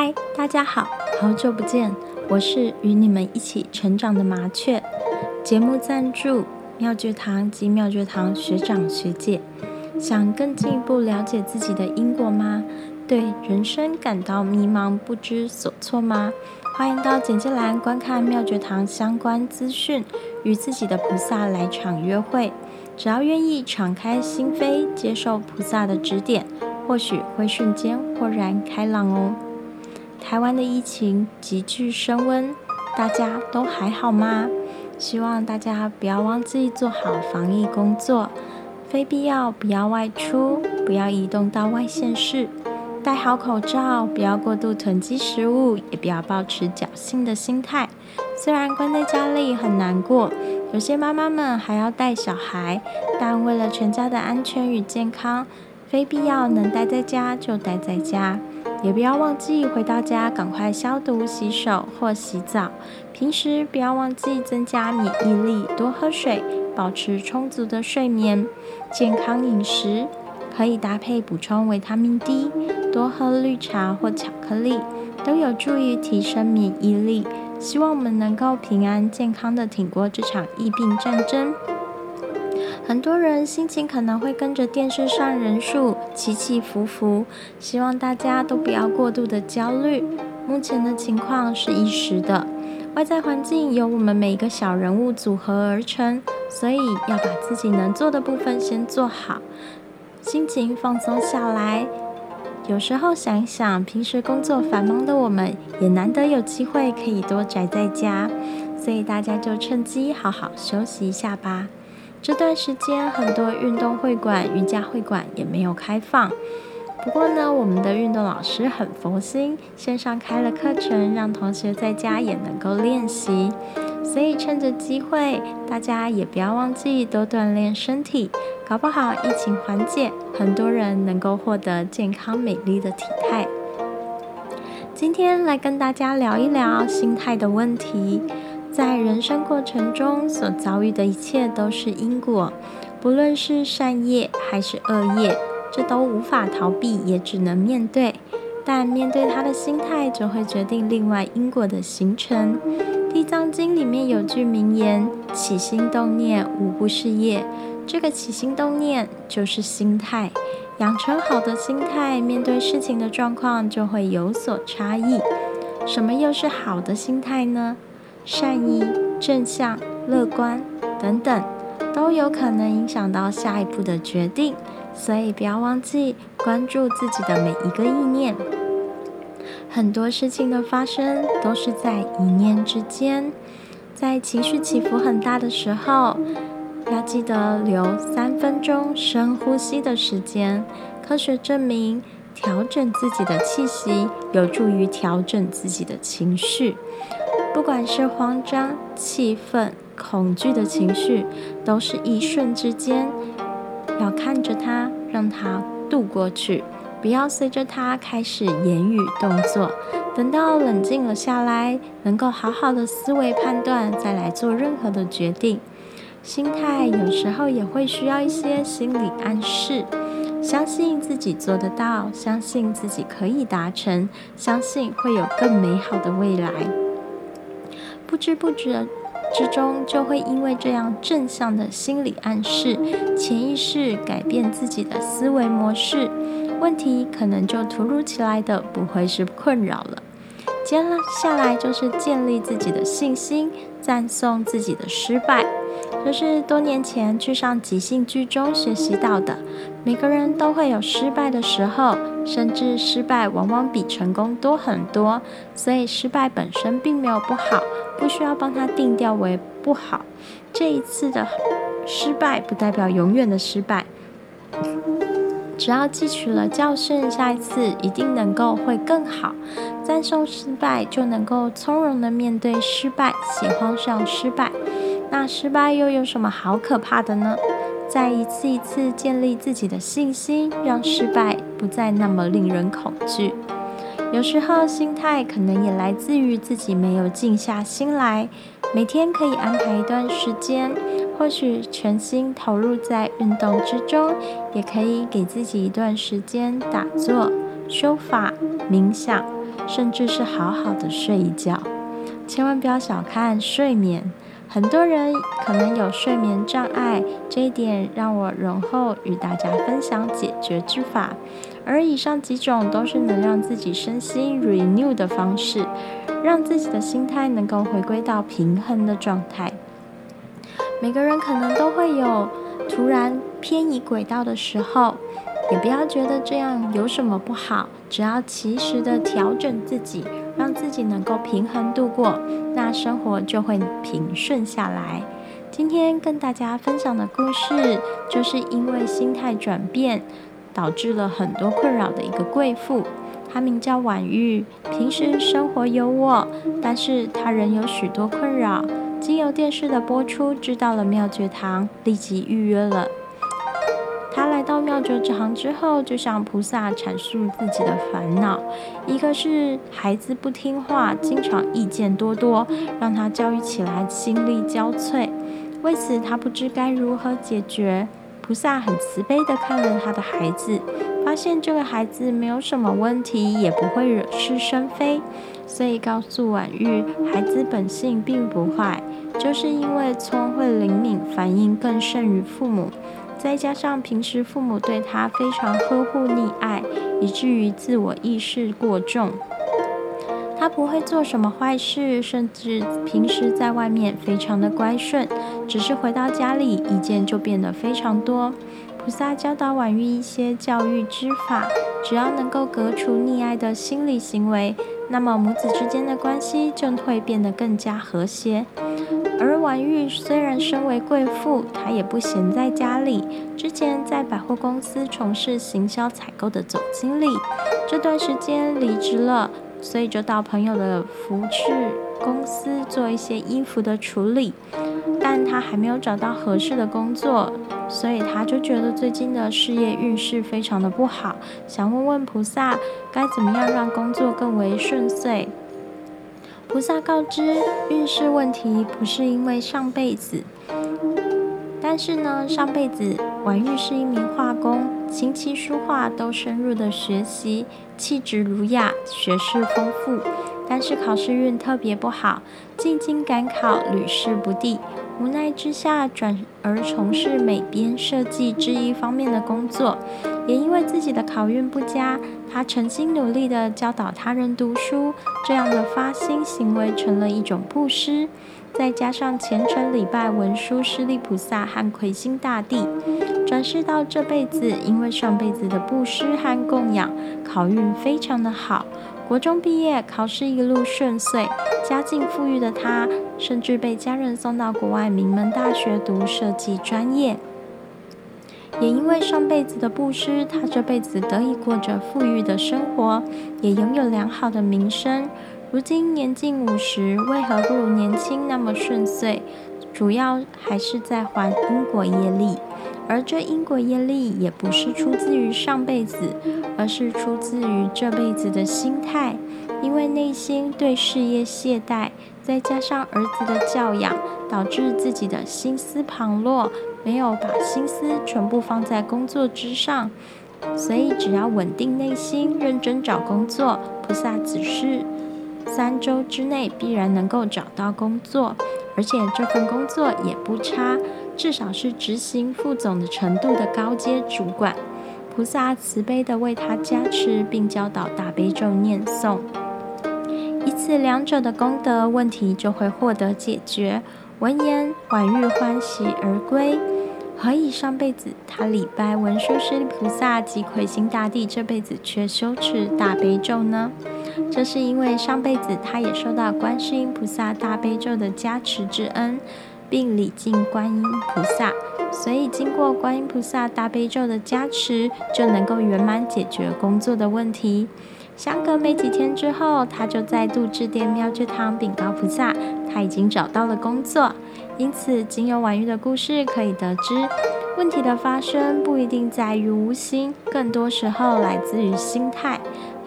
嗨，大家好，好久不见，我是与你们一起成长的麻雀。节目赞助妙觉堂及妙觉堂学长学姐。想更进一步了解自己的因果吗？对人生感到迷茫不知所措吗？欢迎到简介栏观看妙觉堂相关资讯，与自己的菩萨来场约会。只要愿意敞开心扉，接受菩萨的指点，或许会瞬间豁然开朗哦。台湾的疫情急剧升温，大家都还好吗？希望大家不要忘记做好防疫工作，非必要不要外出，不要移动到外县市，戴好口罩，不要过度囤积食物，也不要保持侥幸的心态。虽然关在家里很难过，有些妈妈们还要带小孩，但为了全家的安全与健康，非必要能待在家就待在家。也不要忘记回到家赶快消毒、洗手或洗澡。平时不要忘记增加免疫力，多喝水，保持充足的睡眠。健康饮食可以搭配补充维他命 D，多喝绿茶或巧克力，都有助于提升免疫力。希望我们能够平安健康的挺过这场疫病战争。很多人心情可能会跟着电视上人数起起伏伏，希望大家都不要过度的焦虑。目前的情况是一时的，外在环境由我们每一个小人物组合而成，所以要把自己能做的部分先做好，心情放松下来。有时候想一想，平时工作繁忙的我们，也难得有机会可以多宅在家，所以大家就趁机好好休息一下吧。这段时间，很多运动会馆、瑜伽会馆也没有开放。不过呢，我们的运动老师很佛心，线上开了课程，让同学在家也能够练习。所以趁着机会，大家也不要忘记多锻炼身体。搞不好疫情缓解，很多人能够获得健康美丽的体态。今天来跟大家聊一聊心态的问题。在人生过程中所遭遇的一切都是因果，不论是善业还是恶业，这都无法逃避，也只能面对。但面对他的心态，就会决定另外因果的形成。《地藏经》里面有句名言：“起心动念，无不是业。”这个起心动念就是心态，养成好的心态，面对事情的状况就会有所差异。什么又是好的心态呢？善意、正向、乐观等等，都有可能影响到下一步的决定，所以不要忘记关注自己的每一个意念。很多事情的发生都是在一念之间，在情绪起伏很大的时候，要记得留三分钟深呼吸的时间。科学证明，调整自己的气息有助于调整自己的情绪。不管是慌张、气愤、恐惧的情绪，都是一瞬之间，要看着它，让它度过去，不要随着它开始言语动作。等到冷静了下来，能够好好的思维判断，再来做任何的决定。心态有时候也会需要一些心理暗示，相信自己做得到，相信自己可以达成，相信会有更美好的未来。不知不觉之中，就会因为这样正向的心理暗示，潜意识改变自己的思维模式，问题可能就突如其来的不会是困扰了。接下来就是建立自己的信心，赞颂自己的失败。这是多年前去上即兴剧中学习到的。每个人都会有失败的时候，甚至失败往往比成功多很多。所以失败本身并没有不好，不需要帮它定调为不好。这一次的失败不代表永远的失败，只要汲取了教训，下一次一定能够会更好。赞受失败，就能够从容的面对失败，喜欢上失败。那失败又有什么好可怕的呢？再一次一次建立自己的信心，让失败不再那么令人恐惧。有时候心态可能也来自于自己没有静下心来。每天可以安排一段时间，或许全心投入在运动之中，也可以给自己一段时间打坐、修法、冥想。甚至是好好的睡一觉。千万不要小看睡眠，很多人可能有睡眠障碍，这一点让我容后与大家分享解决之法。而以上几种都是能让自己身心 renew 的方式，让自己的心态能够回归到平衡的状态。每个人可能都会有突然偏移轨道的时候，也不要觉得这样有什么不好，只要及时的调整自己，让自己能够平衡度过，生活就会平顺下来。今天跟大家分享的故事，就是因为心态转变，导致了很多困扰的一个贵妇，她名叫婉玉，平时生活优渥，但是她仍有许多困扰。经由电视的播出，知道了妙觉堂，立即预约了。来到妙觉堂之后，就向菩萨阐述自己的烦恼：一个是孩子不听话，经常意见多多，让他教育起来心力交瘁。为此，他不知该如何解决。菩萨很慈悲地看了他的孩子，发现这个孩子没有什么问题，也不会惹是生非，所以告诉婉玉，孩子本性并不坏，就是因为聪慧灵敏，反应更胜于父母，再加上平时父母对他非常呵护溺爱，以至于自我意识过重。他不会做什么坏事，甚至平时在外面非常的乖顺，只是回到家里意见就变得非常多。菩萨教导婉玉一些教育之法，只要能够革除溺爱的心理行为，那么母子之间的关系就会变得更加和谐。而婉玉虽然身为贵妇，她也不闲在家里，之前在百货公司从事行销采购的总经理，这段时间离职了。所以就到朋友的服饰公司做一些衣服的处理，但他还没有找到合适的工作，所以他就觉得最近的事业运势非常的不好，想问问菩萨该怎么样让工作更为顺遂。菩萨告知运势问题不是因为上辈子，但是呢，上辈子婉玉是一名画工。琴棋书画都深入的学习，气质儒雅，学识丰富，但是考试运特别不好，进京赶考屡试不第，无奈之下转而从事美编设计这一方面的工作。也因为自己的考运不佳，他诚心努力地教导他人读书，这样的发心行为成了一种布施。再加上虔诚礼拜文殊师利菩萨和魁星大帝，转世到这辈子，因为上辈子的布施和供养，考运非常的好。国中毕业，考试一路顺遂，家境富裕的他，甚至被家人送到国外名门大学读设计专业。也因为上辈子的布施，他这辈子得以过着富裕的生活，也拥有良好的名声。如今年近五十，为何不如年轻那么顺遂？主要还是在还因果业力，而这因果业力也不是出自于上辈子，而是出自于这辈子的心态。因为内心对事业懈怠，再加上儿子的教养，导致自己的心思旁落，没有把心思全部放在工作之上。所以只要稳定内心，认真找工作，菩萨指示。三周之内必然能够找到工作，而且这份工作也不差，至少是执行副总的程度的高阶主管。菩萨慈悲的为他加持，并教导大悲咒念诵，以此两者的功德问题就会获得解决。闻言，婉玉欢喜而归。何以上辈子他礼拜文殊师利菩萨及魁星大帝，这辈子却修持大悲咒呢？这是因为上辈子他也受到观世音菩萨大悲咒的加持之恩，并礼敬观音菩萨，所以经过观音菩萨大悲咒的加持，就能够圆满解决工作的问题。相隔没几天之后，他就再度致电妙觉堂禀告菩萨，他已经找到了工作。因此，经由婉玉的故事可以得知，问题的发生不一定在于无心，更多时候来自于心态。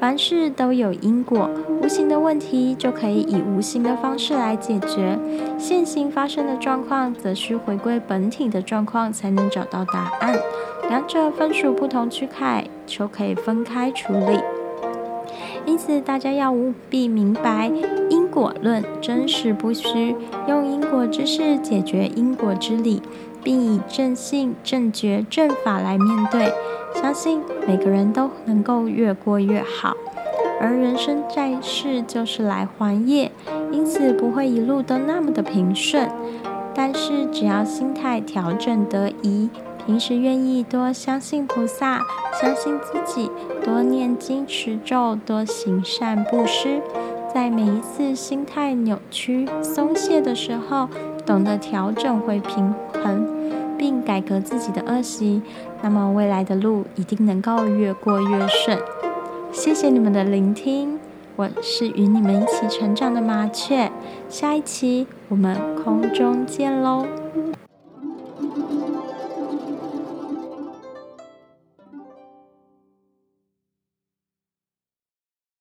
凡事都有因果，无形的问题就可以以无形的方式来解决；现行发生的状况，则需回归本体的状况才能找到答案。两者分属不同区块，就可以分开处理。因此，大家要务必明白因果论，真实不虚，用因果之事解决因果之理，并以正信、正觉、正法来面对。相信每个人都能够越过越好。而人生在世就是来还业，因此不会一路都那么的平顺。但是只要心态调整得宜，平时愿意多相信菩萨，相信自己，多念经持咒，多行善布施，在每一次心态扭曲松懈的时候，懂得调整回平衡，并改革自己的恶习，那么未来的路一定能够越过越顺。谢谢你们的聆听，我是与你们一起成长的麻雀。下一期我们空中见喽。